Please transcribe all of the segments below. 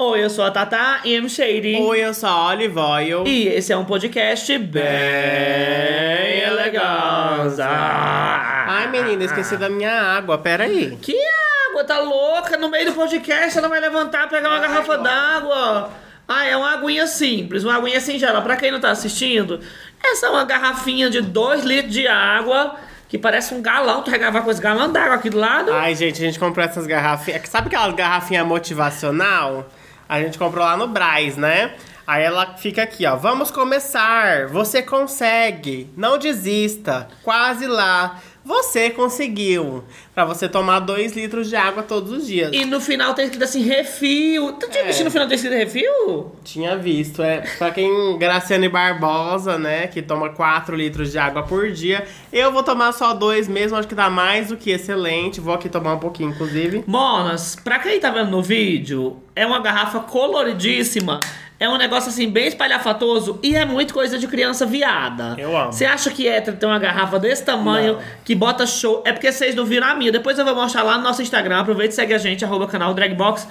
Oi, eu sou a Tata M. Shady. Oi, eu sou a Olive Oil. E esse é um podcast bem eleganza. Ai, menina, esqueci da minha água. Pera aí. Que água? Tá louca? No meio do podcast ela vai levantar, pegar uma garrafa d'água. Ah, é uma aguinha simples, uma aguinha singela. Pra quem não tá assistindo, essa é uma garrafinha de 2 litros de água que parece um galão. Tu regava com esse galão d'água aqui do lado. Ai, gente, a gente comprou essas garrafinhas. Sabe aquelas garrafinhas motivacional? A gente comprou lá no Braz, né? Aí ela fica aqui, ó. Vamos começar. Você consegue. Não desista. Quase lá. Você conseguiu. Pra você tomar 2 litros de água todos os dias. E no final tem escrito assim, refil. Tu tinha É. visto no final tem escrito refil? Tinha visto, é. Pra quem. Graciane Barbosa, né? Que toma 4 litros de água por dia. Eu vou tomar só dois mesmo, acho que dá mais do que excelente. Vou aqui tomar um pouquinho, inclusive. Monas, pra quem tá vendo no vídeo, é uma garrafa coloridíssima. É um negócio assim, bem espalhafatoso e é muito coisa de criança viada. Eu amo. Você acha que é ter uma garrafa desse tamanho Não. que bota show? É porque vocês não viram a minha. Depois eu vou mostrar lá no nosso Instagram. Aproveita e segue a gente, arroba canal Dragbox.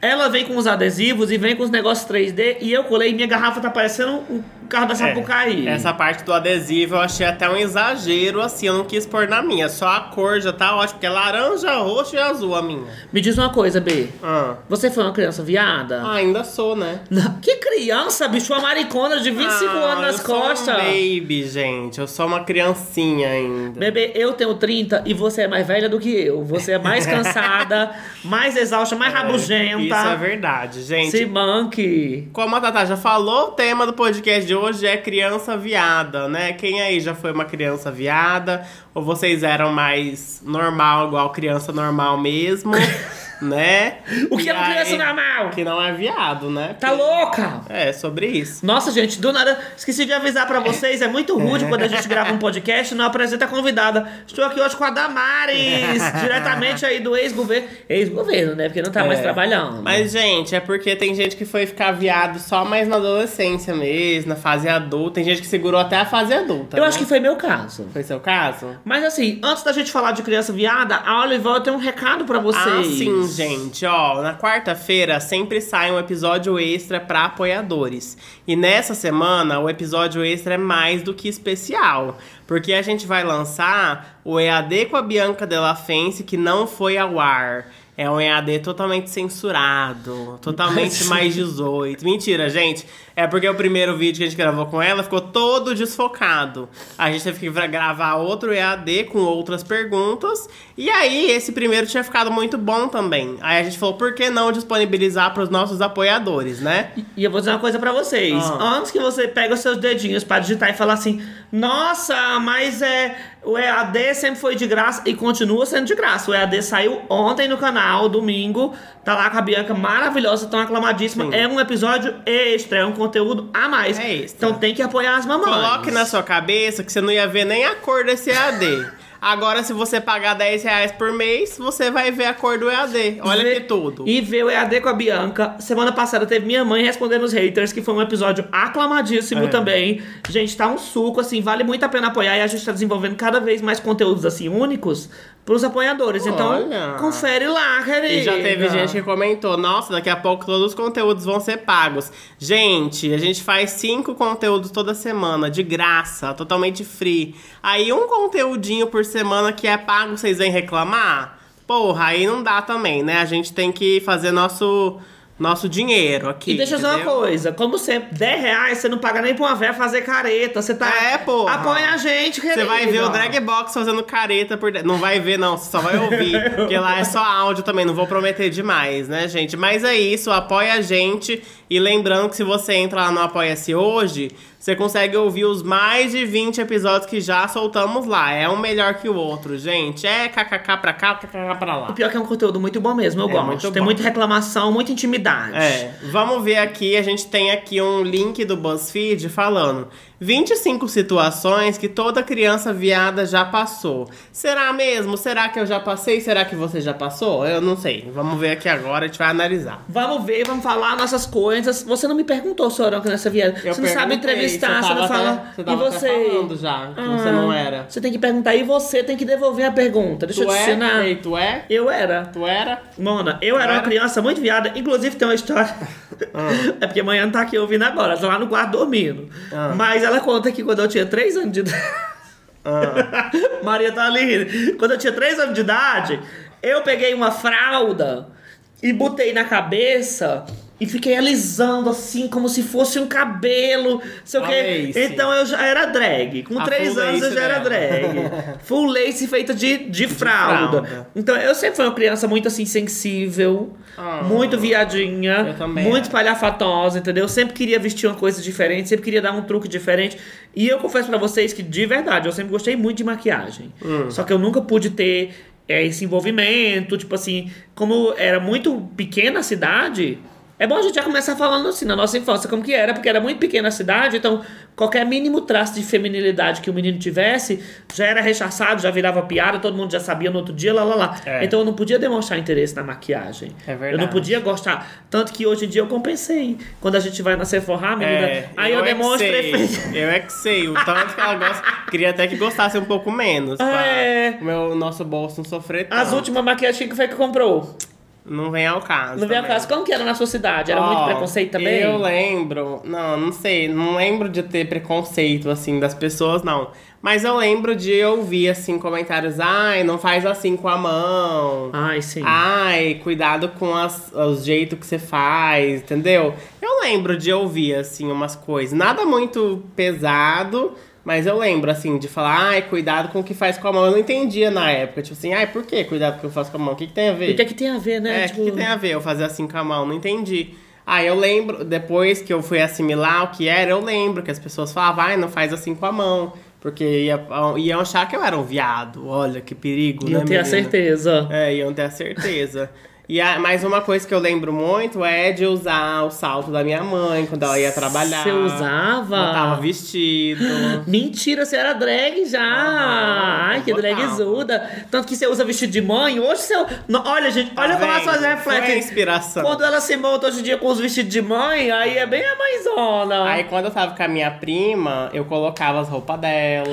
Ela vem com os adesivos e vem com os negócios 3D. E eu colei, minha garrafa tá parecendo um carro da Sapucaí. É, essa parte do adesivo eu achei até um exagero, assim, eu não quis pôr na minha. Só a cor já tá ótima, porque é laranja, roxo e azul a minha. Me diz uma coisa, B. Ah, Você foi uma criança viada? Ah, ainda sou, né? Que criança, bicho? Uma maricona de 25 Ah, anos nas eu sou costas. um baby, gente. Eu sou uma criancinha ainda. Bebê, eu tenho 30 e você é mais velha do que eu. Você é mais cansada, mais exausta, mais rabugenta. Isso é verdade, gente. Se manque. Como a Tata já falou, o tema do podcast de hoje é criança viada, né? Quem aí já foi uma criança viada? Ou vocês eram mais normal, igual criança normal mesmo, né? O que E é uma criança aí- normal? Que não é viado, né? Tá louca? É, sobre isso. Nossa, gente, do nada, esqueci de avisar pra vocês, é muito rude quando a gente grava um podcast e não apresenta a convidada. Estou aqui hoje com a Damares, diretamente aí do ex-governo. Ex-governo, né? Porque não tá mais É. trabalhando. Mas, gente, é porque tem gente que foi ficar viado só mais na adolescência mesmo, na fase adulta. Tem gente que segurou até a fase adulta. Eu né? acho que foi meu caso. Foi seu caso? Mas assim, antes da gente falar de criança viada, a Oliver tem um recado pra vocês. Ah, sim, gente. Ó, na quarta-feira sempre sai um episódio extra pra apoiadores. E nessa semana o episódio extra é mais do que especial. Porque a gente vai lançar o EAD com a Bianca Della Fence, que não foi ao ar. É um EAD totalmente censurado, totalmente mais 18. Mentira, gente. É porque o primeiro vídeo que a gente gravou com ela ficou todo desfocado. A gente teve que gra- gravar outro EAD com outras perguntas. E aí, esse primeiro tinha ficado muito bom também. Aí a gente falou, por que não disponibilizar para os nossos apoiadores, né? E eu vou dizer uma coisa pra vocês. Ah. Antes que você pegue os seus dedinhos pra digitar e falar assim: Nossa, mas é. O EAD sempre foi de graça e continua sendo de graça. O EAD saiu ontem no canal, domingo. Tá lá com a Bianca maravilhosa, tão aclamadíssima. Sim. É um episódio extra, é um conteúdo a mais. É extra. Então tem que apoiar as mamães. Coloque na sua cabeça que você não ia ver nem a cor desse EAD. Agora, se você pagar 10 reais por mês, você vai ver a cor do EAD. Olha Vê- que tudo. E ver o EAD com a Bianca. Semana passada teve minha mãe respondendo os haters, que foi um episódio aclamadíssimo É. também. Gente, tá um suco, assim, vale muito a pena apoiar. E a gente tá desenvolvendo cada vez mais conteúdos, assim, únicos pros apoiadores. Então, Olha. confere lá, querida. E já teve gente que comentou, nossa, daqui a pouco todos os conteúdos vão ser pagos. Gente, a gente faz cinco conteúdos toda semana, de graça, totalmente free. Aí um conteúdinho por semana que é pago, vocês vêm reclamar? Porra, aí não dá também, né? A gente tem que fazer nosso, nosso dinheiro aqui. E deixa eu dizer uma coisa, como sempre, 10 reais você não paga nem pra uma véia fazer careta. Você tá. É, porra. Apoia a gente, querida. Você vai ver o drag box fazendo careta por. Não vai ver, não, você só vai ouvir. porque lá é só áudio também, não vou prometer demais, né, gente? Mas é isso, apoia a gente. E lembrando que se você entra lá no Apoia-se hoje, você consegue ouvir os mais de 20 episódios que já soltamos lá. É um melhor que o outro, gente. É kkk pra cá, kkk pra lá. O pior é que é um conteúdo muito bom mesmo, eu É, gosto. muito Tem bom. muita reclamação, muita intimidade. É, vamos ver aqui, a gente tem aqui um link do BuzzFeed falando 25 situações que toda criança viada já passou. Será mesmo? Será que eu já passei? Será que você já passou? Eu não sei. Vamos ver aqui agora, a gente vai analisar. Vamos ver, vamos falar nossas coisas. Você não me perguntou, Soronca, nessa viagem. Eu Você não sabe está, você não fala. Você e até você? falando já, que você não era. Você tem que perguntar e você tem que devolver a pergunta. Deixa Tu eu te é? ensinar. Ei, tu é? Eu era. Tu era? Mona, eu era uma Era? criança muito viada. Inclusive tem uma história. é porque amanhã não tá aqui ouvindo agora, tá lá no quarto dormindo. Ah. Mas ela conta que quando eu tinha 3 anos de idade. Ah. Maria tá ali. Quando eu tinha 3 anos de idade, eu peguei uma fralda e botei na cabeça. E fiquei alisando assim, como se fosse um cabelo. Sei o quê. Então eu já era drag. Com A 3 full anos eu já era drag. Full lace feita de, de, fralda. fralda. Então eu sempre fui uma criança muito assim, sensível, Ah. muito viadinha, Eu também muito era. espalhafatosa, entendeu? Eu sempre queria vestir uma coisa diferente, sempre queria dar um truque diferente. E eu confesso pra vocês que, de verdade, eu sempre gostei muito de maquiagem. Hum. Só que eu nunca pude ter é, esse envolvimento, tipo assim, como era muito pequena a cidade. É bom a gente já começar falando assim, na nossa infância, como que era, porque era muito pequena a cidade, então qualquer mínimo traço de feminilidade que o menino tivesse já era rechaçado, já virava piada, todo mundo já sabia no outro dia, lá lá lá. É. Então eu não podia demonstrar interesse na maquiagem. É Eu verdade. não podia gostar. Tanto que hoje em dia eu compensei. Quando a gente vai na Sephora, menina, É, aí eu, é que demonstro. Eu é que sei. O tanto que ela gosta. Queria até que gostasse um pouco menos. pra É. o meu, nosso bolso não sofrer tanto. As últimas maquiagens que foi que comprou. Não vem ao caso. Não veio a também. caso. Como que era na sua cidade? Era muito Ó, preconceito também? Eu lembro. Não, não sei. Não lembro de ter preconceito, assim, das pessoas, não. Mas eu lembro de ouvir, assim, comentários. Ai, não faz assim com a mão. Ai, sim. Ai, cuidado com as, os jeitos que você faz, entendeu? Eu lembro de ouvir, assim, umas coisas. Nada muito pesado, mas eu lembro, assim, de falar, ai, cuidado com o que faz com a mão. Eu não entendia na época. Tipo assim, ai, por que cuidado com o que eu faço com a mão? O que, que tem a ver? O que é que tem a ver, né? É, o Tipo, que, que tem a ver eu fazer assim com a mão? Não entendi. Ah, eu lembro, depois que eu fui assimilar o que era, eu lembro que as pessoas falavam, ai, não faz assim com a mão. Porque ia, iam achar que eu era um viado. Olha, que perigo, Eu né, tenho a menina? certeza. É, iam ter a certeza. E a, mais uma coisa que eu lembro muito é de usar o salto da minha mãe quando ela ia trabalhar. Você usava? Botava vestido. Mentira, você era drag já! Aham, Ai, que botava. dragzuda! Tanto que você usa vestido de mãe. Hoje você. Não, olha, gente, olha Tá como as vendo? pessoas Foi a refletem. inspiração. Quando ela se monta hoje em dia com os vestidos de mãe, aí é bem a mãezona. Aí quando eu tava com a minha prima, eu colocava as roupas dela.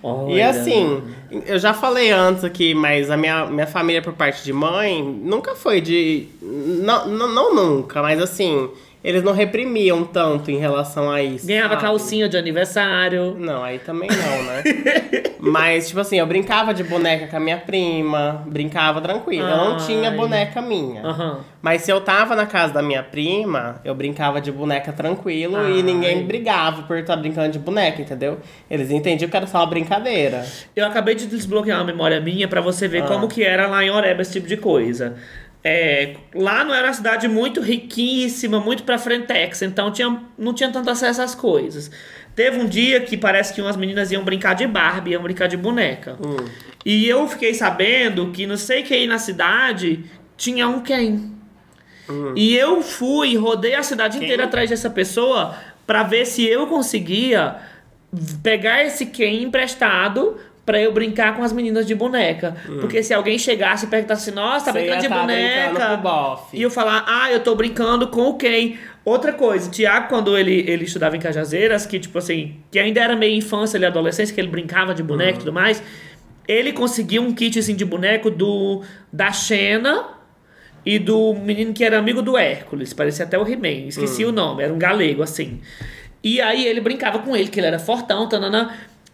E assim, eu já falei antes aqui, mas a minha, minha família por parte de mãe nunca foi de. Não, não, nunca, mas assim, eles não reprimiam tanto em relação a isso. Ganhava sabe? calcinha de aniversário. Não, aí também não, né? Mas, tipo assim, eu brincava de boneca com a minha prima, brincava tranquilo. Eu não tinha Ai. boneca minha. Aham. Mas se eu tava na casa da minha prima, eu brincava de boneca tranquilo Ai. e ninguém brigava por estar brincando de boneca, entendeu? Eles entendiam que era só uma brincadeira. Eu acabei de desbloquear uma memória minha pra você ver Ah. como que era lá em Oreba esse tipo de coisa. É, lá não era uma cidade muito riquíssima, muito pra frentex, então tinha, não tinha tanto acesso às coisas. Teve um dia que parece que umas meninas iam brincar de Barbie, iam brincar de boneca. Hum. E eu fiquei sabendo que não sei quem na cidade tinha um quem. E eu fui, rodei a cidade Quem? inteira atrás dessa pessoa pra ver se eu conseguia pegar esse quem emprestado pra eu brincar com as meninas de boneca. Porque se alguém chegasse e perguntasse assim, nossa, tá Hum. Você brincando de tá brincando boneca. com o bofe. E eu falar, ah, eu tô brincando com o Ken. Outra coisa, o Tiago, quando ele, ele estudava em Cajazeiras, que tipo assim, que ainda era meio infância ali, adolescência, que ele brincava de boneco Uhum. e tudo mais, ele conseguiu um kit assim, de boneco do da Xena e do menino que era amigo do Hércules, parecia até o He-Man, esqueci Uhum. o nome, era um galego assim. E aí ele brincava com ele, que ele era fortão, tananã.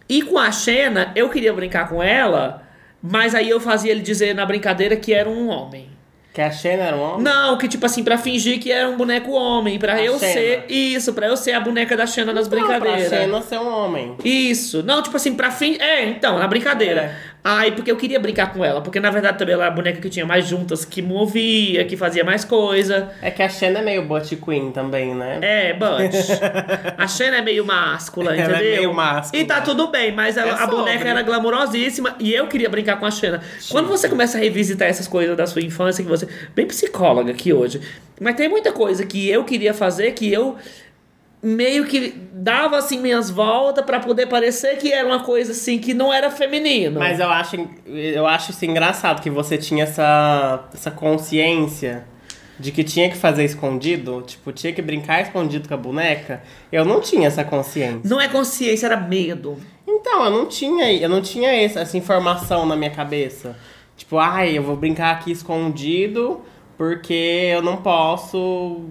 E com a Xena, eu queria brincar com ela, mas aí eu fazia ele dizer na brincadeira que era um homem. Que a Xena era um homem? Não, que tipo assim, pra fingir que era um boneco homem, pra A eu Xena. ser. Isso, pra eu ser a boneca da Xena nas Não, pra brincadeiras. Xena ser um homem. Isso. Não, tipo assim, pra fim. É, então, na brincadeira. É. Aí, porque eu queria brincar com ela. Porque na verdade também ela era a boneca que tinha mais juntas, que movia, que fazia mais coisa. É que a Xena é meio Butch Queen também, né? É, but. a Xena é meio máscula, Ela é entendeu? meio máscula. E tá tudo bem, mas ela- É a boneca era glamurosíssima e eu queria brincar com a Xena. Quando você começa a revisitar essas coisas da sua infância, que você. Bem psicóloga aqui hoje. Mas tem muita coisa que eu queria fazer que eu meio que dava assim minhas voltas pra poder parecer que era uma coisa assim que não era feminino. Mas eu acho, eu acho isso engraçado que você tinha essa, essa consciência de que tinha que fazer escondido, tipo, tinha que brincar escondido com a boneca, eu não tinha essa consciência. Não é consciência, era medo. Então, eu não tinha, eu não tinha essa, essa informação na minha cabeça. Tipo, ai, eu vou brincar aqui escondido porque eu não posso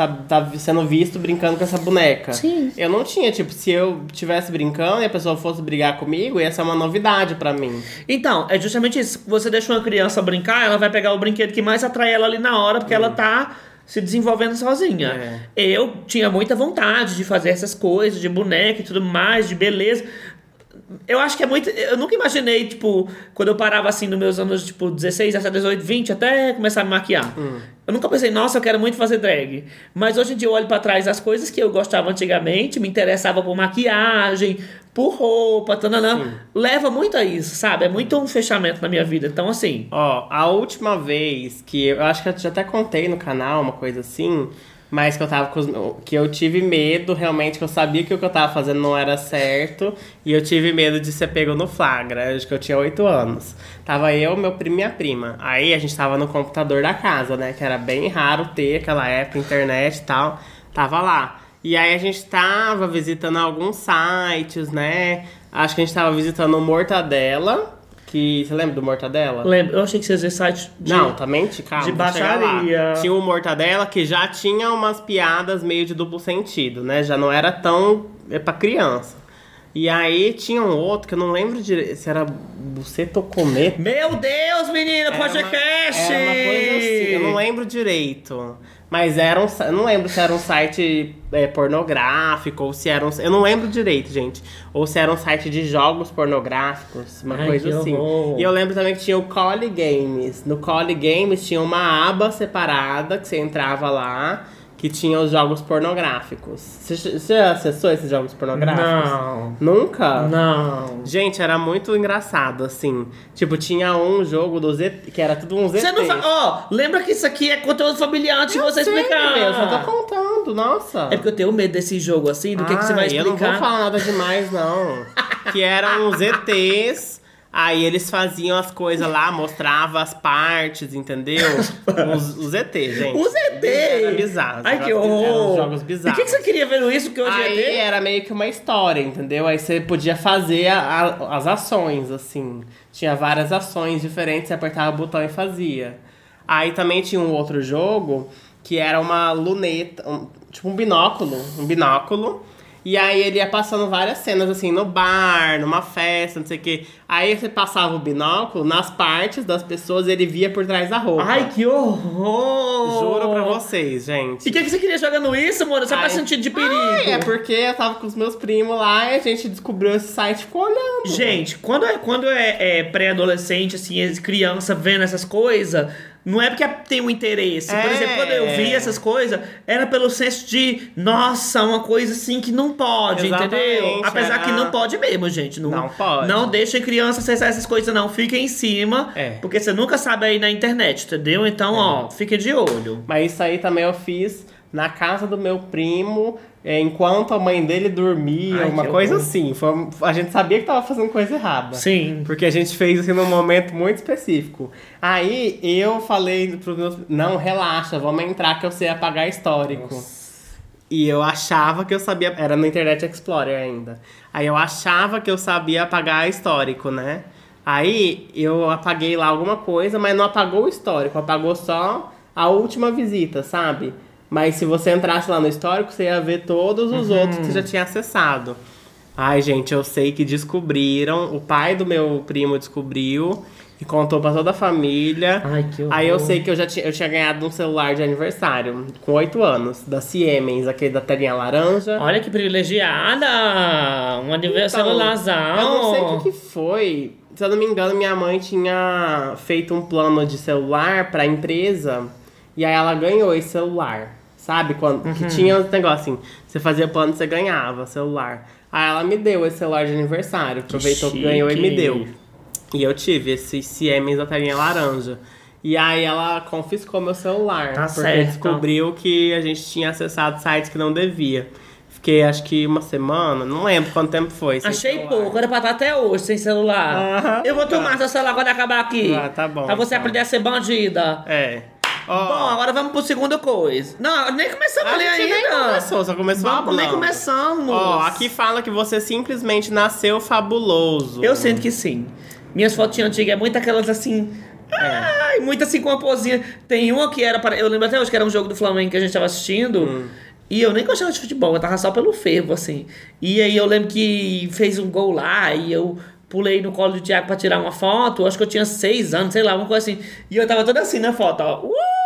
tá, tá sendo visto brincando com essa boneca. Sim. Eu não tinha, tipo, se eu tivesse brincando e a pessoa fosse brigar comigo, ia ser uma novidade pra mim. Então, é justamente isso. Você deixa uma criança brincar, ela vai pegar o brinquedo que mais atrai ela ali na hora, porque ela tá se desenvolvendo sozinha. Eu tinha muita vontade de fazer essas coisas, de boneca e tudo mais, de beleza. Eu acho que é muito. Eu nunca imaginei, tipo, quando eu parava assim nos meus anos, tipo, 16, 17, 18, 20, até começar a me maquiar. Eu nunca pensei, nossa, eu quero muito fazer drag. Mas hoje em dia eu olho pra trás as coisas que eu gostava antigamente, me interessava por maquiagem, por roupa, tananã. Leva muito a isso, sabe? É muito um fechamento na minha vida. Então, assim. Ó, a última vez que eu acho que eu já até contei no canal uma coisa assim, mas que eu tava os, que eu tive medo realmente que eu sabia que o que eu tava fazendo não era certo e eu tive medo de ser pego no flagra, acho que eu tinha 8 anos. Tava eu, meu primo e minha prima. Aí a gente tava no computador da casa, né, que era bem raro ter aquela época internet e tal. Tava lá. E aí a gente tava visitando alguns sites, né? Acho que a gente tava visitando o Mortadela, que você lembra do Mortadela? Lembra? Eu achei que vocês iam site de... Não, também te calma, de baixaria. Tinha o Mortadela que já tinha umas piadas meio de duplo sentido, né? Já não era tão é pra criança. E aí tinha um outro que eu não lembro direito se era Buceta ou Cometa. Meu Deus, menino, Era uma- podcast! Era uma coisa assim, eu não lembro direito. Mas era um, eu não lembro se era um site é, pornográfico ou se era um, eu não lembro direito, gente. Ou se era um site de jogos pornográficos, uma Ai, coisa assim. horror. E eu lembro também que tinha o Call Games. No Call Games tinha uma aba separada que você entrava lá que tinha os jogos pornográficos. Você, já acessou esses jogos pornográficos? Não. Nunca? Não. Gente, era muito engraçado, assim. Tipo, tinha um jogo do Z que era tudo um ZT. Você não fa... Ó, lembra que isso aqui é conteúdo familiar antes de você Sei, explicar. Eu só tô contando, nossa. É porque eu tenho medo desse jogo assim, do que, que você vai Ai, Eu não explicar. vou falar nata demais, não. que eram os ETs. Aí eles faziam as coisas lá, mostrava as partes, entendeu? Os, os ET, gente. Os ET! Era bizarro. Ai, que horror! jogos E bizarros. o que, que você queria vendo isso? Que hoje Aí é ET? era meio que uma história, entendeu? Aí você podia fazer a- a- as ações, assim. Tinha várias ações diferentes, você apertava o botão e fazia. Aí também tinha um outro jogo que era uma luneta, um- tipo um binóculo, um binóculo. E aí ele ia passando várias cenas, assim, no bar, numa festa, não sei o quê. Aí você passava o binóculo nas partes das pessoas e ele via por trás da roupa. Ai, que horror! Juro pra vocês, gente. E o que, que você queria jogando isso, mano? Só pra Ai. sentir de perigo. Ai, é porque eu tava com os meus primos lá e a gente descobriu esse site e ficou olhando. Gente, quando é, quando é, é pré-adolescente, assim, é criança vendo essas coisas, não é porque tem um interesse. Por É. exemplo, quando eu vi essas coisas, era pelo senso de, nossa, uma coisa assim que não pode, Exatamente, entendeu? Apesar que não pode mesmo, gente. Não, Não pode. Não deixem criança acessar essas coisas, não. Fiquem em cima, É. porque você nunca sabe aí na internet, entendeu? Então, ó, fique de olho. Mas isso aí também eu fiz na casa do meu primo, é, enquanto a mãe dele dormia, Ai, uma coisa horror. assim. Foi- a gente sabia que tava fazendo coisa errada. Sim. Porque a gente fez assim num momento muito específico. Aí eu falei pros meus. Não, relaxa, vamos entrar que eu sei apagar histórico. E eu achava que eu sabia. Era no Internet Explorer ainda. Aí eu achava que eu sabia apagar histórico, né? Aí eu apaguei lá alguma coisa, mas não apagou o histórico, apagou só a última visita, sabe? Mas se você entrasse lá no histórico, você ia ver todos os outros que você já tinha acessado. Ai, gente, eu sei que descobriram. O pai do meu primo descobriu e contou pra toda a família. Ai, que horror. Aí eu sei que eu já tinha, eu tinha ganhado um celular de aniversário com 8 anos, da Siemens, aquele da telinha laranja. Olha que privilegiada! Um aniversário Então, celularzão. Eu não sei o que, que foi. Se eu não me engano, minha mãe tinha feito um plano de celular pra empresa e aí ela ganhou esse celular. Sabe? Quando, Uhum. Que tinha um negócio assim: você fazia plano, você ganhava celular. Aí ela me deu esse celular de aniversário. Aproveitou que ganhou e me deu. E eu tive esse Siemens da telinha laranja. E aí ela confiscou meu celular. Tá porque certo. descobriu que a gente tinha acessado sites que não devia. Fiquei acho que uma semana, não lembro quanto tempo foi. sem Achei celular. pouco, era pra estar até hoje sem celular. Aham. eu vou tomar seu celular quando acabar aqui. Ah, tá bom, Pra você então. aprender a ser bandida. É. Ó. Bom, agora vamos pro segundo coisa. Não, nem começamos A a ler gente nem ainda. começou, só começou Vamos, nem começamos. Ó, aqui fala que você simplesmente nasceu fabuloso. Eu sinto que sim. Minhas fotinhas antigas é muito aquelas assim. Ai, muito assim com uma posinha. Tem uma que era para. Eu lembro até hoje que era um jogo do Flamengo que a gente tava assistindo. Hum. E eu nem gostava de futebol, eu tava só pelo fervo, assim. E aí eu lembro que fez um gol lá e eu pulei no colo do Thiago pra tirar uma foto. Acho que eu tinha seis anos, sei lá, uma coisa assim. E eu tava toda assim na foto, ó. Uh!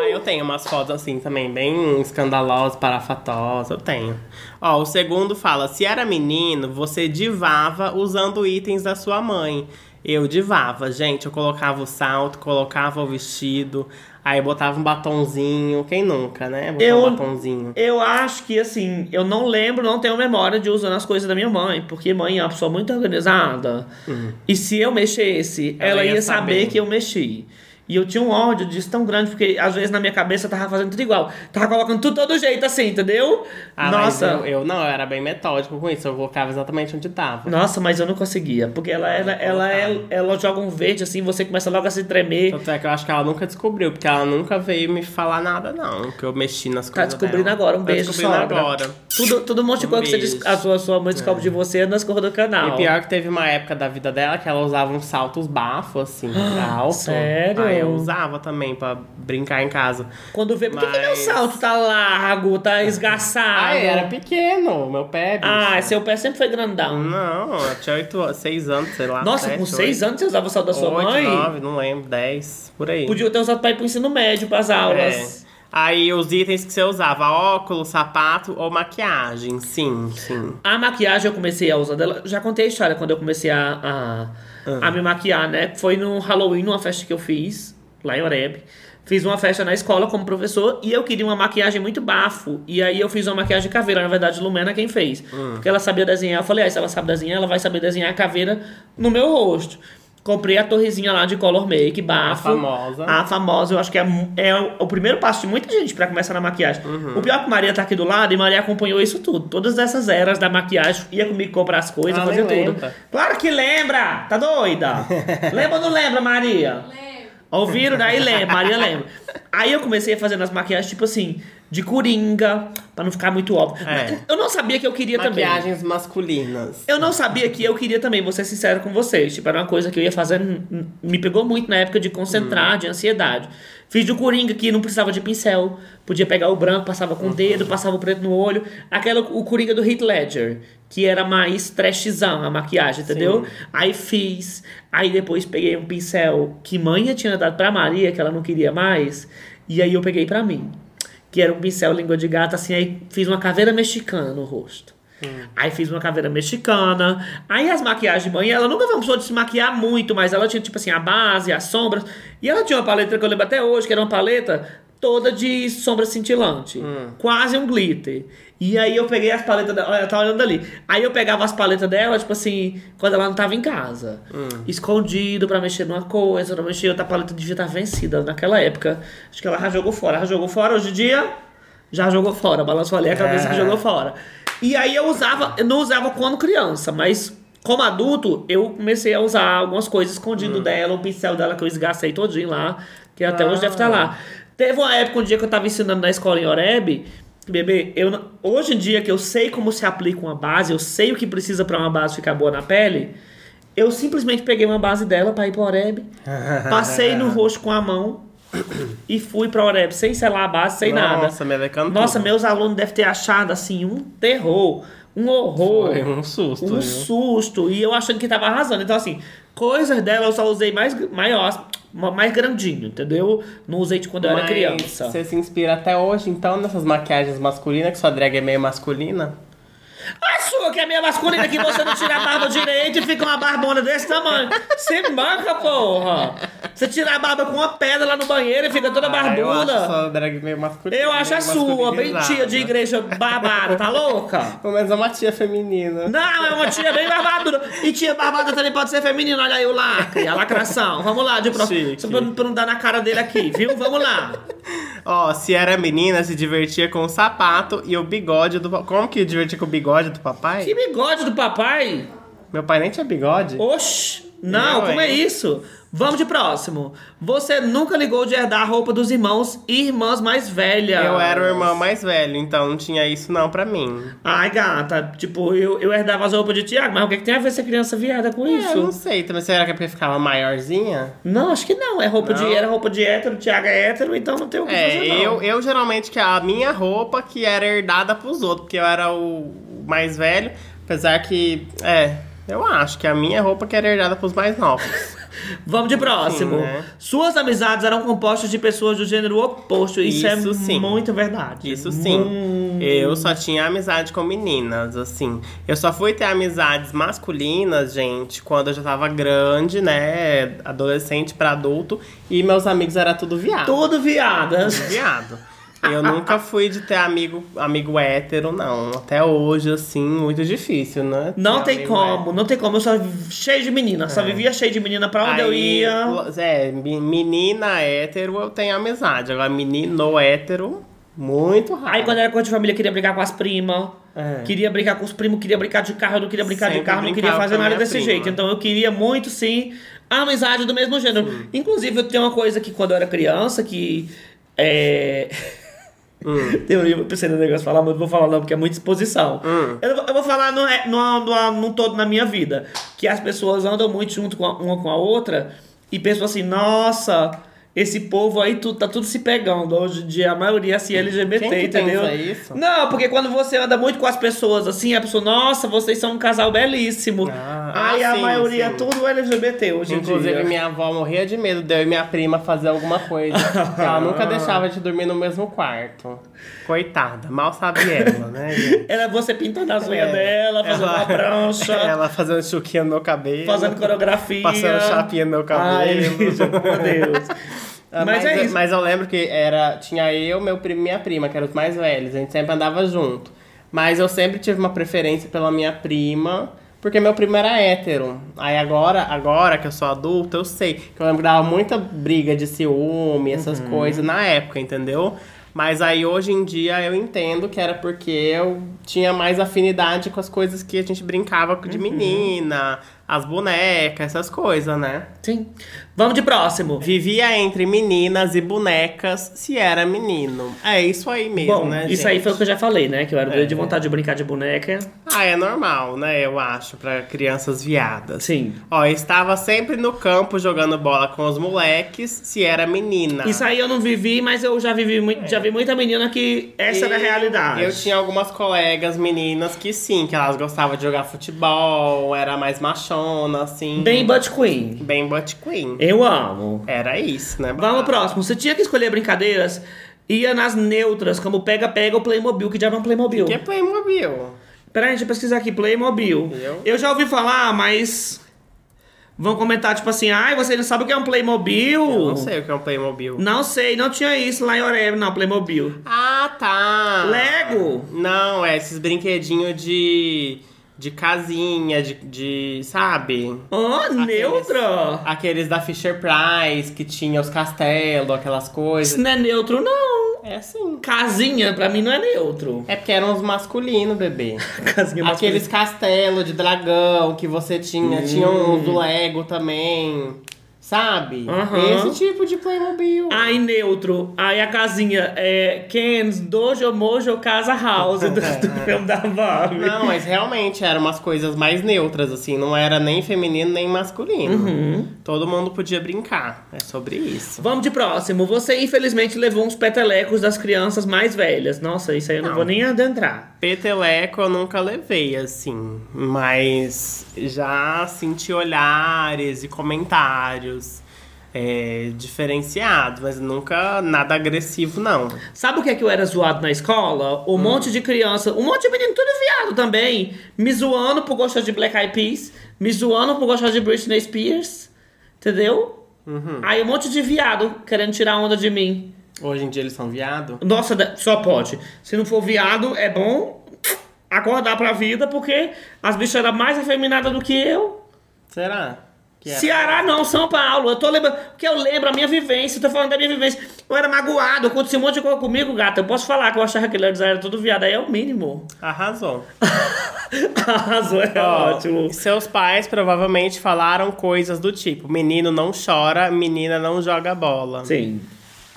Ah, eu tenho umas fotos assim também, bem escandalosas, parafatosas, eu tenho. Ó, o segundo fala: se era menino, você divava usando itens da sua mãe. Eu divava, gente. Eu colocava o salto, colocava o vestido, aí botava um batonzinho. Quem nunca, né? Botar Eu- um batonzinho. Eu acho que, assim, eu não lembro, não tenho memória de usando as coisas da minha mãe, porque mãe é uma pessoa muito organizada. E se eu mexesse, ela, Ela ia ia saber. que eu mexi. E eu tinha um ódio disso tão grande, porque às vezes na minha cabeça eu tava fazendo tudo igual. Tava colocando tudo todo jeito, assim, entendeu? Ah, Nossa. eu, eu não, eu era bem metódico com isso. Eu colocava exatamente onde tava. Nossa, mas eu não conseguia. Porque ela, ela, ela, é- ela joga um verde assim, você começa logo a se tremer. Tanto é que eu acho que ela nunca descobriu, porque ela nunca veio me falar nada, não. Que eu mexi nas Tá coisas. descobrindo dela. agora. Um Tá beijo, descobrindo sogra. agora. Tudo, tudo um monte de Um coisa que você beijo. a sua, sua mãe descobre de você nas cores do canal. E pior que teve uma época da vida dela que ela usava uns saltos bafos, assim, alto. sério? Aí eu usava também pra brincar em casa. Quando vê, por que, que meu Mas- salto tá largo, tá esgaçado? Ah, era pequeno, meu pé, bicho. Ah, seu pé sempre foi grandão. Não, eu tinha 8, 6 anos, sei lá. Nossa, sete, com seis oito, anos você usava o salto da sua oito, mãe? nove, não lembro, 10, por aí. Podia ter usado pra ir pro ensino médio, pras aulas. É. Aí os itens que você usava, óculos, sapato ou maquiagem, sim, sim. A maquiagem eu comecei a usar dela. Já contei a história quando eu comecei a, a, Ah. a me maquiar, né? Foi no Halloween, numa festa que eu fiz, lá em Oreb. Fiz uma festa na escola como professor e eu queria uma maquiagem muito bafo. E aí eu fiz uma maquiagem de caveira. Na verdade, Lumena é quem fez. Hum. Porque ela sabia desenhar. Eu falei, ah, se ela sabe desenhar, ela vai saber desenhar a caveira no meu rosto. Comprei a torrezinha lá de color make, bafo. A famosa. A famosa, eu acho que é, é o, o primeiro passo de muita gente pra começar na maquiagem. Uhum. O pior é que Maria tá aqui do lado e Maria acompanhou isso tudo. Todas essas eras da maquiagem, ia comigo comprar as coisas, Ah, fazer tudo. lembra. Claro que lembra! Tá doida? lembra ou não lembra, Maria? Lembro. Ouviram? Daí lembra, Maria lembra. Aí eu comecei a fazer nas maquiagens, tipo assim, de coringa, pra não ficar muito óbvio. É. Eu não sabia que eu queria também. Maquiagens masculinas. Eu não sabia que eu queria também, vou ser sincero com vocês. Tipo, era uma coisa que eu ia fazer. Me pegou muito na época de concentrar, de ansiedade. Fiz do Coringa que não precisava de pincel. Podia pegar o branco, passava com o dedo, passava o preto no olho. Aquela, o Coringa do Heath Ledger, que era mais trashzão a maquiagem, entendeu? Aí fiz. Aí depois peguei um pincel que mãe tinha dado pra Maria, que ela não queria mais. E aí eu peguei pra mim. Que era um pincel língua de gato, assim, aí fiz uma caveira mexicana no rosto. Aí fiz uma caveira mexicana. Aí as maquiagens de mãe, ela nunca foi uma pessoa de se maquiar muito, mas ela tinha, tipo assim, a base, as sombras. E ela tinha uma paleta que eu lembro até hoje, que era uma paleta toda de sombra cintilante. Quase um glitter. E aí eu peguei as paletas dela. Olha, ela tá olhando ali. Aí eu pegava as paletas dela, tipo assim, quando ela não tava em casa. Escondido pra mexer numa coisa, pra mexer. Outra paleta devia estar vencida naquela época. Acho que ela já jogou fora. Já jogou fora hoje em dia. Já jogou fora. Balançou ali a cabeça que É. jogou fora. E aí eu usava, eu não usava quando criança, mas como adulto, eu comecei a usar algumas coisas escondido dela, o pincel dela que eu esgacei todinho lá, que até hoje deve estar lá. Teve uma época, um dia que eu tava ensinando na escola em Oreb, bebê, eu, hoje em dia que eu sei como se aplica uma base, eu sei o que precisa pra uma base ficar boa na pele, eu simplesmente peguei uma base dela pra ir pra Oreb, passei no rosto com a mão e fui pra Oreb, sem selar a base, sem nada. Nossa, melecando Nossa, meus alunos devem ter achado assim um terror, um horror, Foi um susto, um viu? susto. E eu achando que tava arrasando. Então, assim, coisas dela eu só usei mais maior, mais grandinho, entendeu? Não usei de quando eu era Mas criança. Você se inspira até hoje, então, nessas maquiagens masculinas, que sua drag é meio masculina? A sua, que é meio masculina, que você não tira a barba direito e fica uma barbona desse tamanho. Você manca, porra. Você tira a barba com uma pedra lá no banheiro e fica toda Ah, eu acho barbuda. drag meio masculina. Eu acho a sua, bem tia de igreja barbada, tá louca? Pelo menos é uma tia feminina. Não, é uma tia bem barbada. E tia barbada também pode ser feminina. Olha aí o lacre, a lacração. Vamos lá, de pro... Chique. Só pra, não- pra não dar na cara dele aqui, viu? Vamos lá. Ó, se era menina, se divertia com o sapato e o bigode do... Como que divertia com o bigode do papai? Que bigode do papai. Meu pai nem tinha bigode. Oxi. Não, Eu, como é hein? isso? Vamos de próximo. Você nunca ligou de herdar a roupa dos irmãos e irmãs mais velhas. Eu era o irmão mais velho, então não tinha isso não pra mim. Ai, gata, tipo, eu, eu herdava as roupas de Tiago, mas o que, que tem a ver ser criança viada com É, eu não isso? sei, também será que é porque ficava maiorzinha? Não, acho que não. É roupa de Não? era roupa de hétero, Tiago é hétero, então não tem o que É, fazer. Não. eu, eu geralmente que a minha roupa que era herdada pros outros, porque eu era o mais velho, apesar que, é, eu acho que a minha roupa que era herdada pros mais novos. Vamos de próximo. Sim, né? Suas amizades eram compostas de pessoas do gênero oposto. Isso, é Isso sim. muito verdade. Isso sim. Hum. Eu só tinha amizade com meninas, assim. Eu só fui ter amizades masculinas, gente, quando eu já tava grande, né? Adolescente pra adulto. E meus amigos eram tudo viado. Tudo viada. Tudo viado. Eu nunca fui de ter amigo, amigo hétero, não. Até hoje, assim, muito difícil, né? Não Ter tem como, não tem como. Eu só cheio de menina. Só vivia cheio de menina pra onde eu Aí, ia. É, me- menina hétero eu tenho amizade. Agora, menino hétero, muito raro. Aí quando era coisa de família, queria brincar com as primas. É. Queria brincar com os primos, queria brincar de carro, eu não queria brincar de Sempre carro, não queria fazer nada desse prima. jeito. Então eu queria muito, sim, a amizade do mesmo gênero. Inclusive, eu tenho uma coisa que quando eu era criança, que. É. Hum. Tem um livro, eu pensei no negócio falar, mas não vou falar não, porque é muita exposição. Hum. Eu, eu vou falar no, no, no, no todo na minha vida. Que as pessoas andam muito junto com a- uma com a outra e pensam assim, nossa, esse povo aí tu, tá tudo se pegando. Hoje em dia a maioria é assim LGBT, Quem que entendeu? Não, porque quando você anda muito com as pessoas assim, a pessoa, nossa, vocês são um casal belíssimo. Ah, aí ah, a sim, maioria é sim. tudo LGBT hoje em Inclusive, dia. minha avó morria de medo de eu e minha prima fazer alguma coisa. ela nunca deixava de dormir no mesmo quarto. Coitada, mal sabe ela, né? gente? Era você pintando as unhas É. dela, fazendo Ela- uma prancha, Ela fazendo chuquinha no meu cabelo. fazendo coreografia. Passando chapinha no meu cabelo. Ai, meu Deus. Ah, mas, é eu- isso. mas eu lembro que era, tinha eu, meu primo e minha prima, que eram os mais velhos. A gente sempre andava junto. Mas eu sempre tive uma preferência pela minha prima, porque meu primo era hétero. Aí agora, agora que eu sou adulta, eu sei. Que eu lembro que dava muita briga de ciúme, essas Uhum. coisas na época, entendeu? Mas aí hoje em dia eu entendo que era porque eu tinha mais afinidade com as coisas que a gente brincava de Uhum. menina, as bonecas, essas coisas, né? Sim. Vamos de próximo. Vivia entre meninas e bonecas se era menino. É isso aí mesmo, Bom, né, isso gente? aí foi o que eu já falei, né? Que eu era É. de vontade de brincar de boneca. Ah, é normal, né? Eu acho, pra crianças viadas. Sim. Ó, estava sempre no campo jogando bola com os moleques se era menina. Isso aí eu não vivi, mas eu já vivi muito, já vi muita menina que essa era a E realidade. Eu tinha algumas colegas meninas que sim, que elas gostavam de jogar futebol, era mais machona, assim. Bem Butt Queen. Bem butt queen. Eu amo. Era isso, né? Vamos pro próximo. Você tinha que escolher brincadeiras, ia nas neutras, como pega-pega ou Playmobil, que já é um Playmobil. Que é Playmobil. Peraí, deixa eu pesquisar aqui, Playmobil. Eu? já ouvi falar, mas... Vão comentar, tipo assim, ai, você não sabe o que é um Playmobil? Eu não sei o que é um Playmobil. Não sei, não tinha isso lá em Oreb, não, Playmobil. Ah, tá. Lego? Não, é esses brinquedinhos de. De casinha, de. de sabe? Ah, neutra? Aqueles da Fisher Price, que tinha os castelos, aquelas coisas. Isso não é neutro, não. É assim. Casinha, pra mim, não é neutro. É porque eram os masculinos, bebê. Casinha Aqueles castelos de dragão que você tinha. Tinha uns do Lego também. Sabe? Aham. Esse tipo de Playmobil. Aí neutro, aí a casinha é Ken's Dojo Mojo Casa House do, do filme da Barbie. Não, mas realmente eram umas coisas mais neutras, assim. Não era nem feminino nem masculino. Uhum. Todo mundo podia brincar. É sobre isso. Vamos de próximo. Você infelizmente levou uns petelecos das crianças mais velhas. Nossa, isso aí eu não, Não. vou nem adentrar. Peteleco eu nunca levei, assim. Mas já senti olhares e comentários é, diferenciados. Mas nunca nada agressivo, não. Sabe o que é que eu era zoado na escola? Hum. Um monte de criança, um monte de menino tudo viado também, me zoando por gostar de Black Eyed Peas, me zoando por gostar de Britney Spears, entendeu? Uhum. Aí um monte de viado querendo tirar onda de mim. Hoje em dia eles são viado. Nossa, só pode. Se não for viado, é bom acordar pra vida, porque as bichas eram mais afeminadas do que eu. Será? Que era? Ceará não, São Paulo. Eu tô lembrando. Porque eu lembro a minha vivência, tô falando da minha vivência. Eu era magoado, aconteceu um monte de coisa comigo, gata. Eu posso falar que eu achava que eles eram tudo viado, aí é o mínimo. Arrasou. Arrasou, é Ó, ótimo. Seus pais provavelmente falaram coisas do tipo: menino não chora, menina não joga bola. Sim.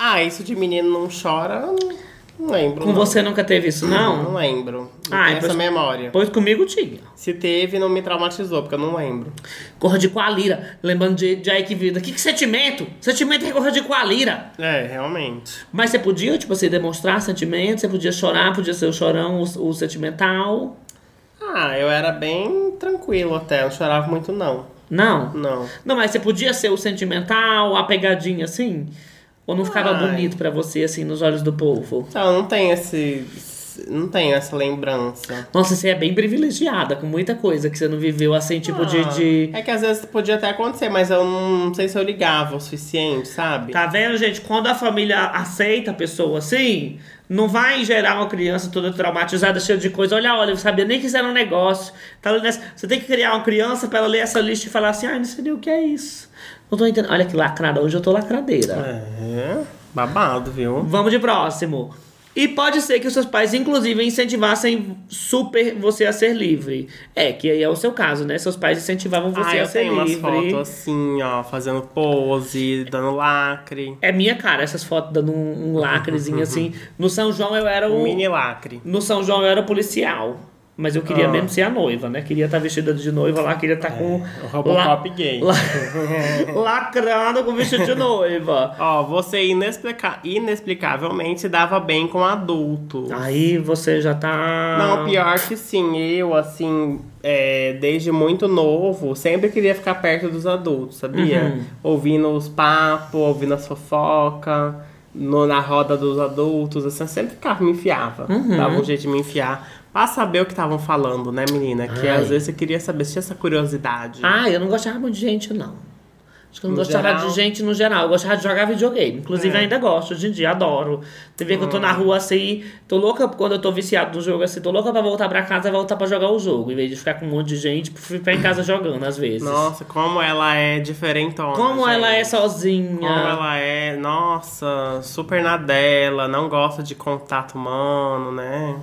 Ah, isso de menino não chora, não, lembro. Com não. você nunca teve isso, Não não? lembro. Não Ah, tenho essa memória. Pois comigo tinha. Se teve, não me traumatizou, porque eu não lembro. Corra de Qualira. Lembrando de, de Ike Vida. Que, que sentimento? Sentimento é corra de Qualira. É, realmente. Mas você podia, tipo assim, demonstrar sentimento, você podia chorar, podia ser o chorão, o, o sentimental. Ah, eu era bem tranquilo até, não chorava muito não. Não. Não. Não, mas você podia ser o sentimental, a pegadinha assim? Ou não ficava Ai. bonito pra você, assim, nos olhos do povo? Então, eu não tenho esse. Não tenho essa lembrança. Nossa, você é bem privilegiada com muita coisa que você não viveu, assim, tipo de, Ah, de... É que às vezes podia até acontecer, mas eu não, não sei se eu ligava o suficiente, sabe? Tá vendo, gente? Quando a família aceita a pessoa assim, não vai gerar uma criança toda traumatizada, cheia de coisa. Olha, olha, eu sabia nem que isso era um negócio. Tá lendo essa- Você tem que criar uma criança pra ela ler essa lista e falar assim, ai, não sei nem o que é isso. Não tô entendendo. Olha que lacrada, hoje eu tô lacradeira. É, babado, viu? Vamos de próximo. E pode ser que os seus pais, inclusive, incentivassem super você a ser livre. É, que aí é o seu caso, né? Seus pais incentivavam você ah, a eu ser tenho umas livre. fotos assim, ó, fazendo pose, dando lacre. É minha cara, essas fotos dando um, um lacrezinho assim. No São João eu era o. Um mini lacre. No São João eu era policial. Mas eu queria Ah. mesmo ser a noiva, né? Queria estar vestida de noiva lá, queria estar com. O Robocop gay. la- lacrando com vestido de noiva. Ó, você inexplica... inexplicavelmente dava bem com adultos. Aí você já tá. Não, pior que sim, eu, assim, é, desde muito novo, sempre queria ficar perto dos adultos, sabia? Uhum. Ouvindo os papos, ouvindo as fofocas, no, na roda dos adultos, assim, eu sempre ficava, me enfiava. Uhum. Dava um jeito de me enfiar. Pra saber o que estavam falando, né, menina? Que Ai. às vezes você queria saber, se tinha essa curiosidade. Ah, eu não gostava muito de gente, não. Acho que eu não No gostava geral? de gente no geral. Eu gostava de jogar videogame. Inclusive, É. ainda gosto hoje em dia, adoro. Você vê que eu tô na rua assim, tô louca quando eu tô viciado no jogo assim, tô louca pra voltar pra casa e voltar pra jogar o jogo. Em vez de ficar com um monte de gente, prefiro ficar em casa jogando às vezes. Nossa, como ela é diferentona. Como ela é gente. sozinha. Como ela é, nossa, super na dela, não gosta de contato humano, né?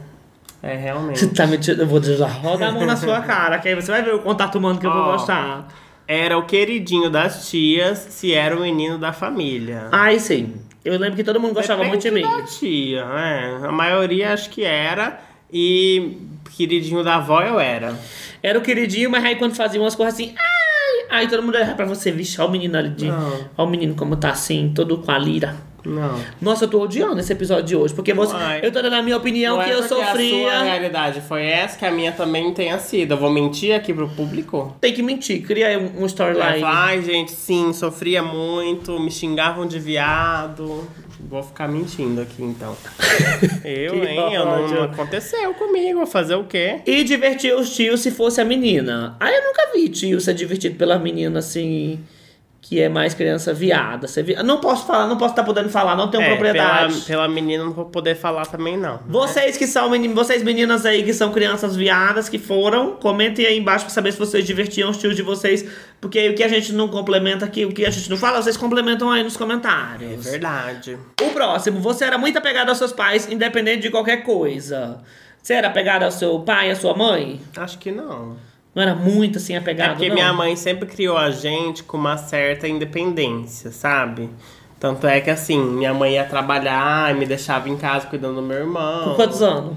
É, realmente. Você tá me tirando. Eu vou já roda a mão na sua cara, que aí você vai ver o contato humano que eu vou gostar. Era o queridinho das tias, se era o menino da família. Ai, sim. Eu lembro que todo mundo gostava muito de Depende mim. da tia, né? A maioria acho que era. E queridinho da avó eu era. Era o queridinho, mas aí quando fazia umas coisas assim, ai, aí todo mundo olhava pra você, vixe, olha o menino ali de. Não. Olha o menino como tá assim, todo com a lira. Não. Nossa, eu tô odiando esse episódio de hoje, porque você, eu tô dando a minha opinião Não que é eu porque a sua sofria. realidade foi essa que a minha também tenha sido. Eu vou mentir aqui pro público? Tem que mentir, cria um, storyline. Ai, gente, sim, sofria muito, me xingavam de viado. Vou ficar mentindo aqui então. Eu, hein? Eu não, não aconteceu comigo. Fazer o quê? E divertir os tios se fosse a menina. Aí eu nunca vi tio ser divertido pela menina assim. Que é mais criança viada. Você vi... Não posso falar, não posso estar podendo falar, não tenho É, propriedade. Pela, pela menina não vou poder falar também, não. Vocês que são meni- vocês meninas aí que são crianças viadas que foram, comentem aí embaixo pra saber se vocês divertiam os tios de vocês, porque aí o que a gente não complementa aqui, o que a gente não fala, vocês complementam aí nos É comentários. verdade. o próximo, você era muito apegado aos seus pais, independente de qualquer coisa. Você era apegado ao seu pai, à sua mãe? Acho que não. Não era muito assim É apegado, porque não? minha mãe sempre criou a gente com uma certa independência, sabe? Tanto é que assim, minha mãe ia trabalhar e me deixava em casa cuidando do meu irmão. Com quantos anos?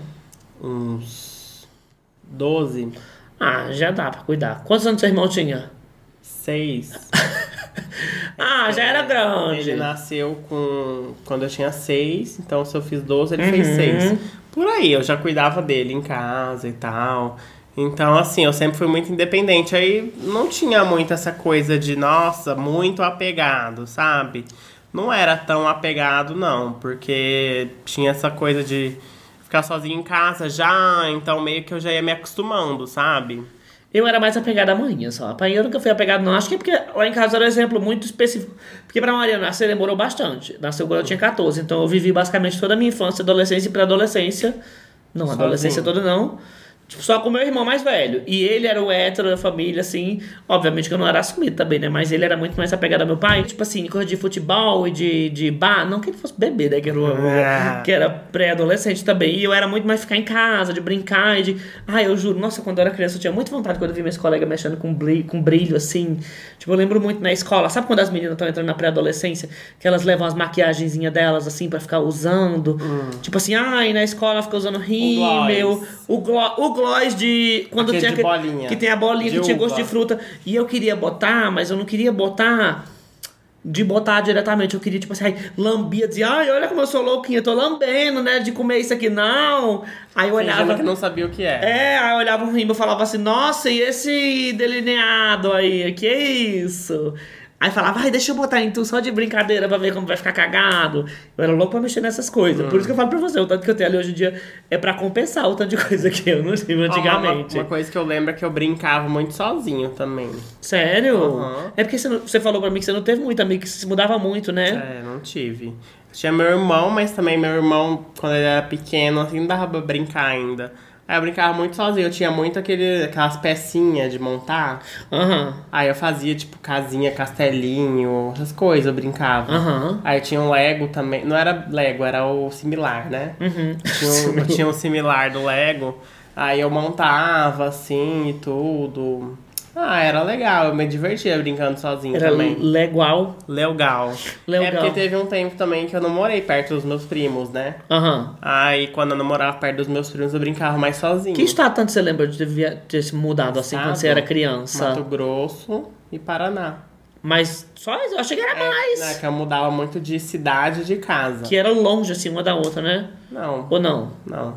Uns 12, Ah, já dá pra cuidar. Quantos anos seu irmão tinha? 6. Ah, já era grande. Ele nasceu com quando eu tinha 6, então se eu fiz 12, ele fez Uhum. 6. Por aí, eu já cuidava dele em casa e tal. Então, assim, eu sempre fui muito independente. Aí não tinha muito essa coisa de, nossa, muito apegado, sabe? Não era tão apegado, não, porque tinha essa coisa de ficar sozinho em casa já, então meio que eu já ia me acostumando, sabe? Eu era mais apegada à mãe, só. A pai eu nunca fui apegado, não. Acho que é porque lá em casa era um exemplo muito específico. Porque pra Maria nascer demorou bastante. Nasceu quando eu tinha 14. Então eu vivi basicamente toda a minha infância, adolescência e pré-adolescência. Não, Sozinho. adolescência toda não. Tipo, só com o meu irmão mais velho. E ele era o hétero da família, assim. Obviamente que eu não era assumido também, né? Mas ele era muito mais apegado ao meu pai. Tipo assim, coisa de futebol e de, de bar. Não que ele fosse bebê, né? Que era, o- É. que era pré-adolescente também. E eu era muito mais ficar em casa, de brincar e de. Ai, eu juro, nossa, quando eu era criança eu tinha muita vontade quando eu vi meus colegas mexendo com brilho, com brilho, assim. Tipo, eu lembro muito na escola. Sabe quando as meninas estão entrando na pré-adolescência? Que elas levam as maquiagenzinhas delas, assim, pra ficar usando. Tipo assim, ai, na escola fica usando rímel. gloss. O, glo o gloss de. Quando Aquele tinha de que- bolinha. Que tem a bolinha De que tinha gosto uva. de fruta. E eu queria botar, mas eu não queria botar. De botar diretamente, eu queria, tipo assim, ai, lambia, dizia, ai, olha como eu sou louquinha, eu tô lambendo, né, de comer isso aqui, não. Aí eu Fingindo olhava. que não sabia o que é. É, aí eu olhava um rímel e falava assim, nossa, e esse delineado aí, que isso? Aí falava, ai, deixa eu botar em tu só de brincadeira pra ver como vai ficar cagado. Eu era louco pra mexer nessas coisas. Por isso que eu falo pra você, o tanto que eu tenho ali hoje em dia é pra compensar o tanto de coisa que eu não tive antigamente. Uma, uma coisa que eu lembro é que eu brincava muito sozinho também. Sério? Aham. É porque você, você falou pra mim que você não teve muito amigo, que se mudava muito, né? É, não tive. Tinha meu irmão, mas também meu irmão, quando ele era pequeno, assim, não dava pra brincar ainda. Aí eu brincava muito sozinho, eu tinha muito aquele, aquelas pecinhas de montar. Aham. Aí eu fazia, tipo, casinha, castelinho, essas coisas, eu brincava. Aham. Aí tinha um Lego também. Não era Lego, era o similar, né? Uhum. Tinha um, eu tinha um similar do Lego. Aí eu montava, assim, e tudo. Ah, era legal, eu me divertia brincando sozinho Era também. legal. Legal. Legal. É porque teve um tempo também que eu não morei perto dos meus primos, né? Aham. Aí quando eu não morava perto dos meus primos, eu brincava mais sozinho. Que estado tanto você lembra de ter, se mudado assim quando você era criança? Mato Grosso e Paraná. Mas só isso, eu achei que era É, mais. né, que eu mudava muito de cidade e de casa. Que era longe assim uma da outra, né? Não, Ou não? não.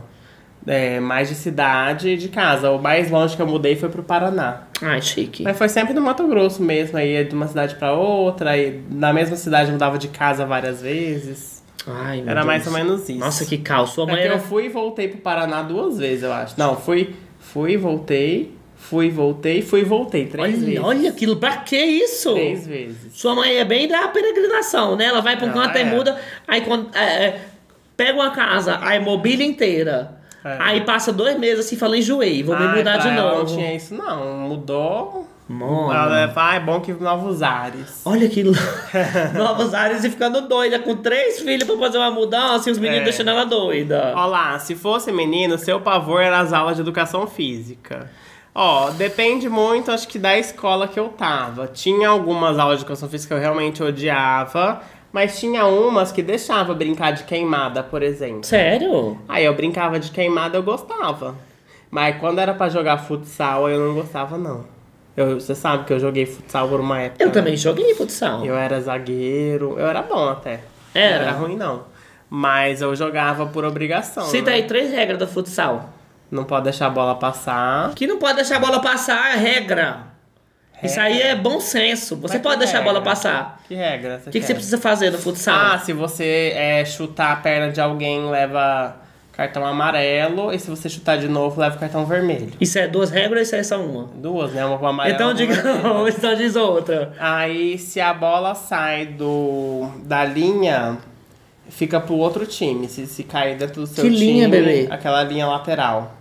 É, mais de cidade e de casa. O mais longe que eu mudei foi pro Paraná. Ai, chique. Mas foi sempre no Mato Grosso mesmo. Aí ia de uma cidade pra outra. Aí na mesma cidade mudava de casa várias vezes. Ai, meu Era Deus. mais ou menos isso. Nossa, que caos. Sua É mãe que era. eu fui e voltei pro Paraná duas vezes, eu acho. Não, fui, fui, voltei, fui, voltei, fui e voltei. Três Olha, vezes. olha aquilo, pra que isso? Três vezes. Sua mãe é bem da peregrinação, né? Ela vai pra um Ah, canto e é. muda, aí quando. é, é, pega uma casa, aí mobília inteira. É. Aí passa dois meses assim, fala, enjoei, vou me Ai, mudar de novo. Não tinha isso, não. Mudou. Mano. Ela fala, ah, é bom que novos ares. Olha que novos ares e ficando doida, com três filhos pra fazer uma mudança e os meninos É. deixando ela doida. Olá, se fosse menino, seu pavor era as aulas de educação física. Ó, depende muito, acho que da escola que eu tava. Tinha algumas aulas de educação física que eu realmente odiava, mas tinha umas que deixava brincar de queimada, por exemplo. Sério? Aí eu brincava de queimada, eu gostava. Mas quando era pra jogar futsal, eu não gostava, não. Eu, você sabe que eu joguei futsal por uma época. Eu também joguei futsal. Eu era zagueiro, eu era bom até. Era? Não era ruim, não. Mas eu jogava por obrigação. Cita né? aí três regras do futsal. Não pode deixar a bola passar. Que não pode deixar a bola passar é regra. Isso aí é bom senso. Você Mas pode deixar a bola regra? passar. Que regra? O que, que você precisa fazer no futsal? Ah, se você é, chutar a perna de alguém, leva cartão amarelo. E se você chutar de novo, leva cartão vermelho. Isso é duas regras ou isso é só uma? Duas, né? Uma com amarelo. então uma diga vermelho. então diz outra. Aí, se a bola sai do, da linha, fica pro outro time. Se, se cair dentro do seu Que time, linha, bebê? aquela linha lateral.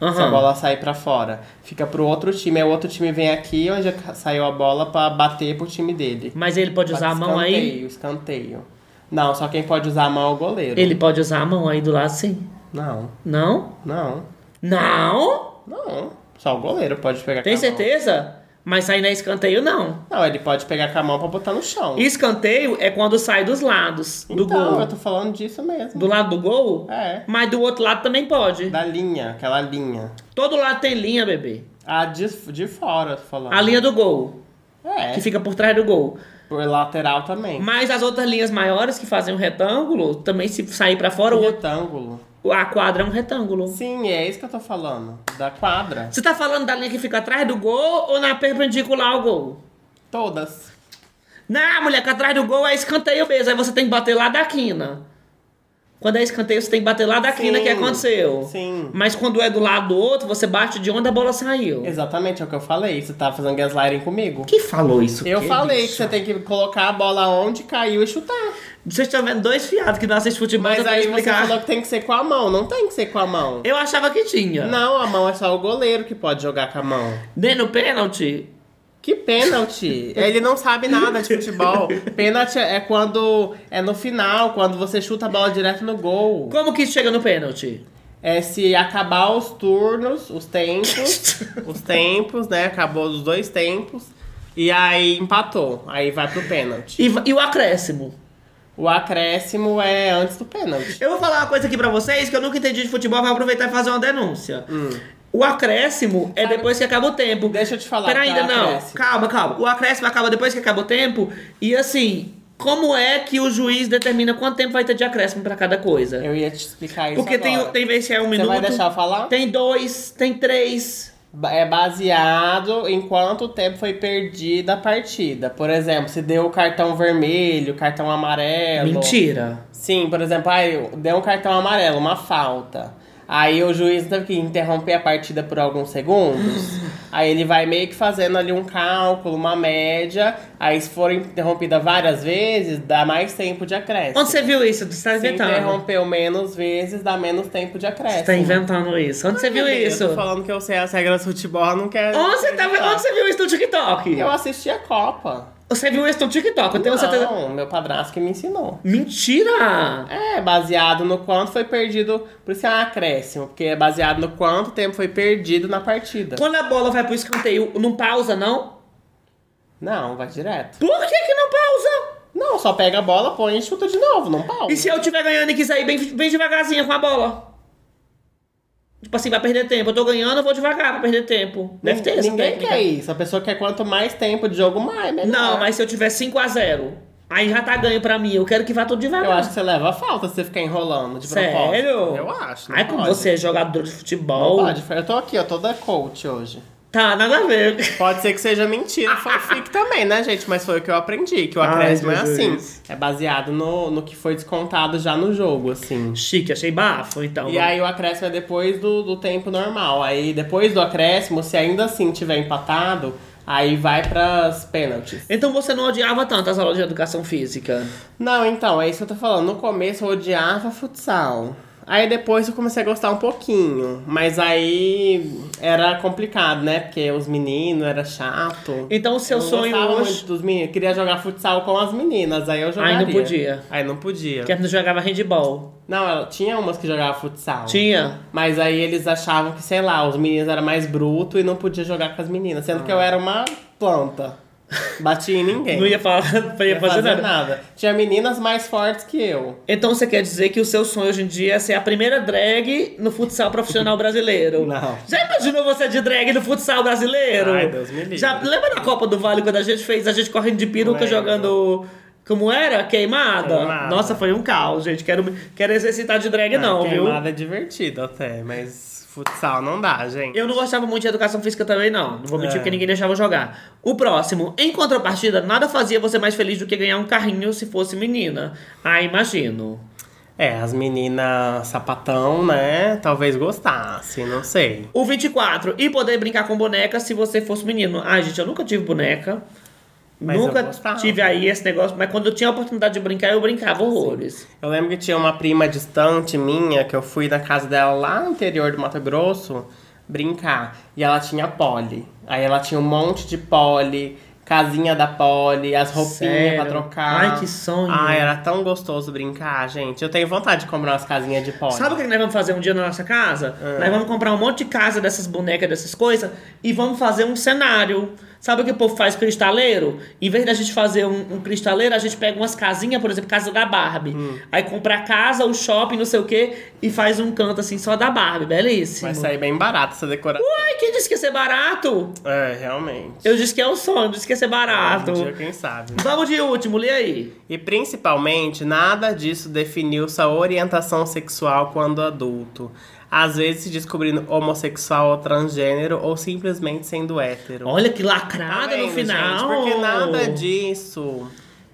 Se a bola sair pra fora, fica pro outro time. Aí o outro time vem aqui, onde saiu a bola, pra bater pro time dele. Mas ele pode usar a mão aí? Escanteio, escanteio. Não, só quem pode usar a mão é o goleiro. Ele pode usar a mão aí do lado sim. Não, Não? não, Não? não. Só o goleiro pode pegar Tem com a mão. certeza? Mas sair na escanteio não. Não, ele pode pegar com a mão pra botar no chão. Escanteio é quando sai dos lados do então, gol. eu tô falando disso mesmo. Do lado do gol? É. Mas do outro lado também pode. Da linha, aquela linha. Todo lado tem linha, bebê. A de, de fora, tô falando. A linha do gol, É, que fica por trás do gol. por lateral também. Mas as outras linhas maiores que fazem um retângulo, também se sair pra fora, O o outro, retângulo. A quadra é um retângulo. Sim, é isso que eu tô falando. Da quadra. Você tá falando da linha que fica atrás do gol ou na perpendicular ao gol? Todas. Não, mulher, que atrás do gol é escanteio mesmo. Aí você tem que bater lá da quina. Quando é escanteio, você tem que bater lá da quina Sim, que aconteceu. sim. Mas quando é do lado do outro, você bate de onde a bola saiu. Exatamente, é o que eu falei. Você tá fazendo gaslighting comigo. Quem falou isso? Eu Que falei que você tem que colocar a bola onde caiu e chutar. Vocês estão vendo dois fiados que não assistem futebol, Mas aí você falou que tem que ser com a mão. Não tem que ser com a mão. Eu achava que tinha. Não, a mão é só o goleiro que pode jogar com a mão. Nem no pênalti. Que pênalti! Ele não sabe nada de futebol. Pênalti é quando é no final, quando você chuta a bola direto no gol. Como que chega no pênalti? É se acabar os turnos, os tempos, os tempos, né? Acabou os dois tempos. E aí empatou. Aí vai pro pênalti. E, e o acréscimo? O acréscimo é antes do pênalti. Eu vou falar uma coisa aqui pra vocês que eu nunca entendi de futebol, vou aproveitar e fazer uma denúncia. Hum. O acréscimo é depois que acaba o tempo. Deixa eu te falar. Pera que é ainda, não. acréscimo. Calma, calma. O acréscimo acaba depois que acaba o tempo. E assim, como é que o juiz determina quanto tempo vai ter de acréscimo pra cada coisa? Eu ia te explicar isso Porque tem, agora. tem vez que é um Você minuto. vai deixar eu falar? Tem dois, tem três. É baseado em quanto tempo foi perdida a partida. Por exemplo, se deu o cartão vermelho, cartão amarelo. Mentira. Sim, por exemplo, aí deu um cartão amarelo, uma falta. Aí o juiz teve que interromper a partida por alguns segundos. Aí ele vai meio que fazendo ali um cálculo, uma média. Aí se for interrompida várias vezes, dá mais tempo de acréscimo. Onde você viu isso? Você tá Se inventando. interrompeu menos vezes, dá menos tempo de acréscimo. Você tá inventando isso. Onde você viu Eu isso? tô falando que eu sei as regras do futebol, não quero. Onde você, tá, onde você viu isso no TikTok? Eu assisti a Copa. Você viu isso no TikTok? Eu tenho certeza. Não, meu padrasto que me ensinou. Mentira! É, baseado no quanto foi perdido. Por isso é um acréscimo, porque é baseado no quanto tempo foi perdido na partida. Quando a bola vai pro escanteio, não pausa, não? Não, vai direto. Por que que não pausa? Não, só pega a bola, põe e chuta de novo, não pausa. E se eu estiver ganhando e quiser ir bem, bem devagarzinho com a bola? Tipo assim, vai perder tempo. Eu tô ganhando, eu vou devagar pra perder tempo. Deve ter essa Ninguém técnica. quer isso. A pessoa quer quanto mais tempo de jogo, mais. Melhor. Não, mas se eu tiver 5x0, aí já tá ganho pra mim. Eu quero que vá tudo devagar. Eu acho que você leva a falta se você ficar enrolando de propósito. Sério? Eu acho. Não Ai, como pode. você é jogador de Não futebol. pode. Eu tô aqui, eu tô da coach hoje. Tá, nada a ver. Pode ser que seja mentira, fanfic também, né, gente? Mas foi o que eu aprendi, que o Ai, acréscimo é assim. É baseado no, no que foi descontado já no jogo, assim. Chique, achei bafo, então. E aí o acréscimo é depois do, do tempo normal. Aí depois do acréscimo, se ainda assim tiver empatado, aí vai pras pênaltis. Então você não odiava tanto as aulas de educação física? Não, então, é isso que eu tô falando. No começo eu odiava futsal. Aí depois eu comecei a gostar um pouquinho. Mas aí era complicado, né? Porque os meninos era chato. Então o seu Eu sonho hoje... muito dos meninos. Queria jogar futsal com as meninas, aí eu jogaria. Aí não podia. Aí não podia. Que não jogava handball. Não, ela- tinha umas que jogavam futsal. Tinha. Mas aí eles achavam que, sei lá, os meninos eram mais brutos e não podia jogar com as meninas. Sendo que eu era uma planta. Batia em ninguém. Não ia, falar, não Não ia ia fazer, nada. nada. Tinha meninas mais fortes que eu. Então você quer dizer que o seu sonho hoje em dia é ser a primeira drag no futsal profissional brasileiro? Não. Já imaginou você de drag no futsal brasileiro? Ai, Deus me livre. Já lembra da Copa do Vale quando a gente fez a gente correndo de peruca jogando. Como era? Queimada? Queimada. Nossa, foi um caos, gente. Quero, quero exercitar de drag, não, viu? Queimada é divertido até, mas futsal não dá, gente. Eu não gostava muito de educação física também, não. Não vou mentir É. porque ninguém deixava jogar. O próximo, em contrapartida, nada fazia você mais feliz do que ganhar um carrinho se fosse menina. Ah, imagino. É, as meninas sapatão, né? Talvez gostassem, não sei. O 24, e poder brincar com boneca se você fosse menino. Ai, gente, eu nunca tive boneca. Mas nunca tive aí esse negócio, mas quando eu tinha a oportunidade de brincar, eu brincava horrores. Eu lembro que tinha uma prima distante minha, que eu fui na casa dela lá no interior do Mato Grosso brincar. E ela tinha pole. Aí ela tinha um monte de pole, casinha da pole, as roupinhas Sério? pra trocar. Ai, que sonho. Ai, era tão gostoso brincar, gente. Eu tenho vontade de comprar umas casinhas de pole. Sabe o que nós vamos fazer um dia na nossa casa? Ah. Nós vamos comprar um monte de casa dessas bonecas, dessas coisas, e vamos fazer um cenário. Sabe o que o povo faz cristaleiro? Em vez da gente fazer um, um cristaleiro, a gente pega umas casinhas, por exemplo, casa da Barbie. Hum. Aí compra a casa, o shopping, não sei o quê, e faz um canto assim só da Barbie. Belíssimo. Vai sair bem barato essa decoração. Ai, quem disse que ia ser barato? É, realmente. Eu disse que é o sonho, disse que ia ser barato. Um dia, quem sabe. Vamos de último, lê aí. E principalmente, nada disso definiu sua orientação sexual quando adulto. Às vezes se descobrindo homossexual ou transgênero, ou simplesmente sendo hétero. Olha que Tá lacrada no vendo, final. gente? Porque nada disso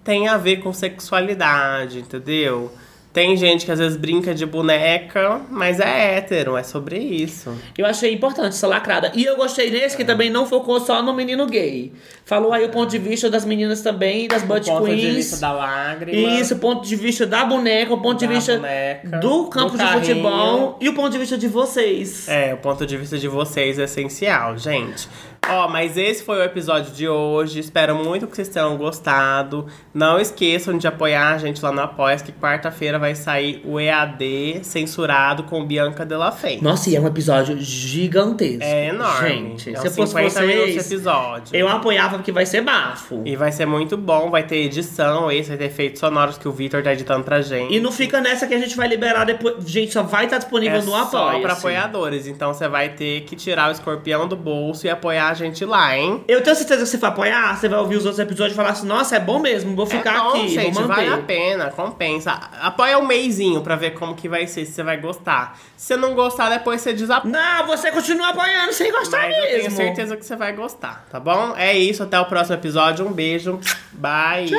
tem a ver com sexualidade, entendeu? Tem gente que às vezes brinca de boneca, mas é hétero, é sobre isso. Eu achei importante essa lacrada. E eu gostei desse que também não focou só no menino gay. Falou aí o ponto de vista das meninas também, das Bud o ponto Queens. de vista da lágrima. Isso, o ponto de vista da boneca, o ponto de vista boneca, do campo do de futebol e o ponto de vista de vocês. É, o ponto de vista de vocês é essencial, gente. Ó, mas esse foi o episódio de hoje. Espero muito que vocês tenham gostado. Não esqueçam de apoiar a gente lá no Apoia, que quarta-feira vai sair o EAD censurado com Bianca Della Fé. Nossa, e é um episódio gigantesco. É enorme. Gente, é se eu fosse 50 minutos de vocês, episódio. eu apoiava porque vai ser bafo. E vai ser muito bom, vai ter edição, esse vai ter efeitos sonoros que o Vitor tá editando pra gente. E não fica nessa que a gente vai liberar depois. Gente, só vai estar disponível é no só Apoia. pra apoiadores. Então você vai ter que tirar o escorpião do bolso e apoiar a gente lá, hein? Eu tenho certeza que se for apoiar, você vai ouvir os outros episódios e falar assim: nossa, é bom mesmo, vou ficar é bom, aqui, gente, vou manter. vale a pena, compensa. Apoia um meizinho pra ver como que vai ser, se você vai gostar. Se você não gostar, depois você desapoia. Não, você continua apoiando sem gostar Mas eu mesmo. tenho certeza que você vai gostar, tá bom? É isso, até o próximo episódio. Um beijo. Bye.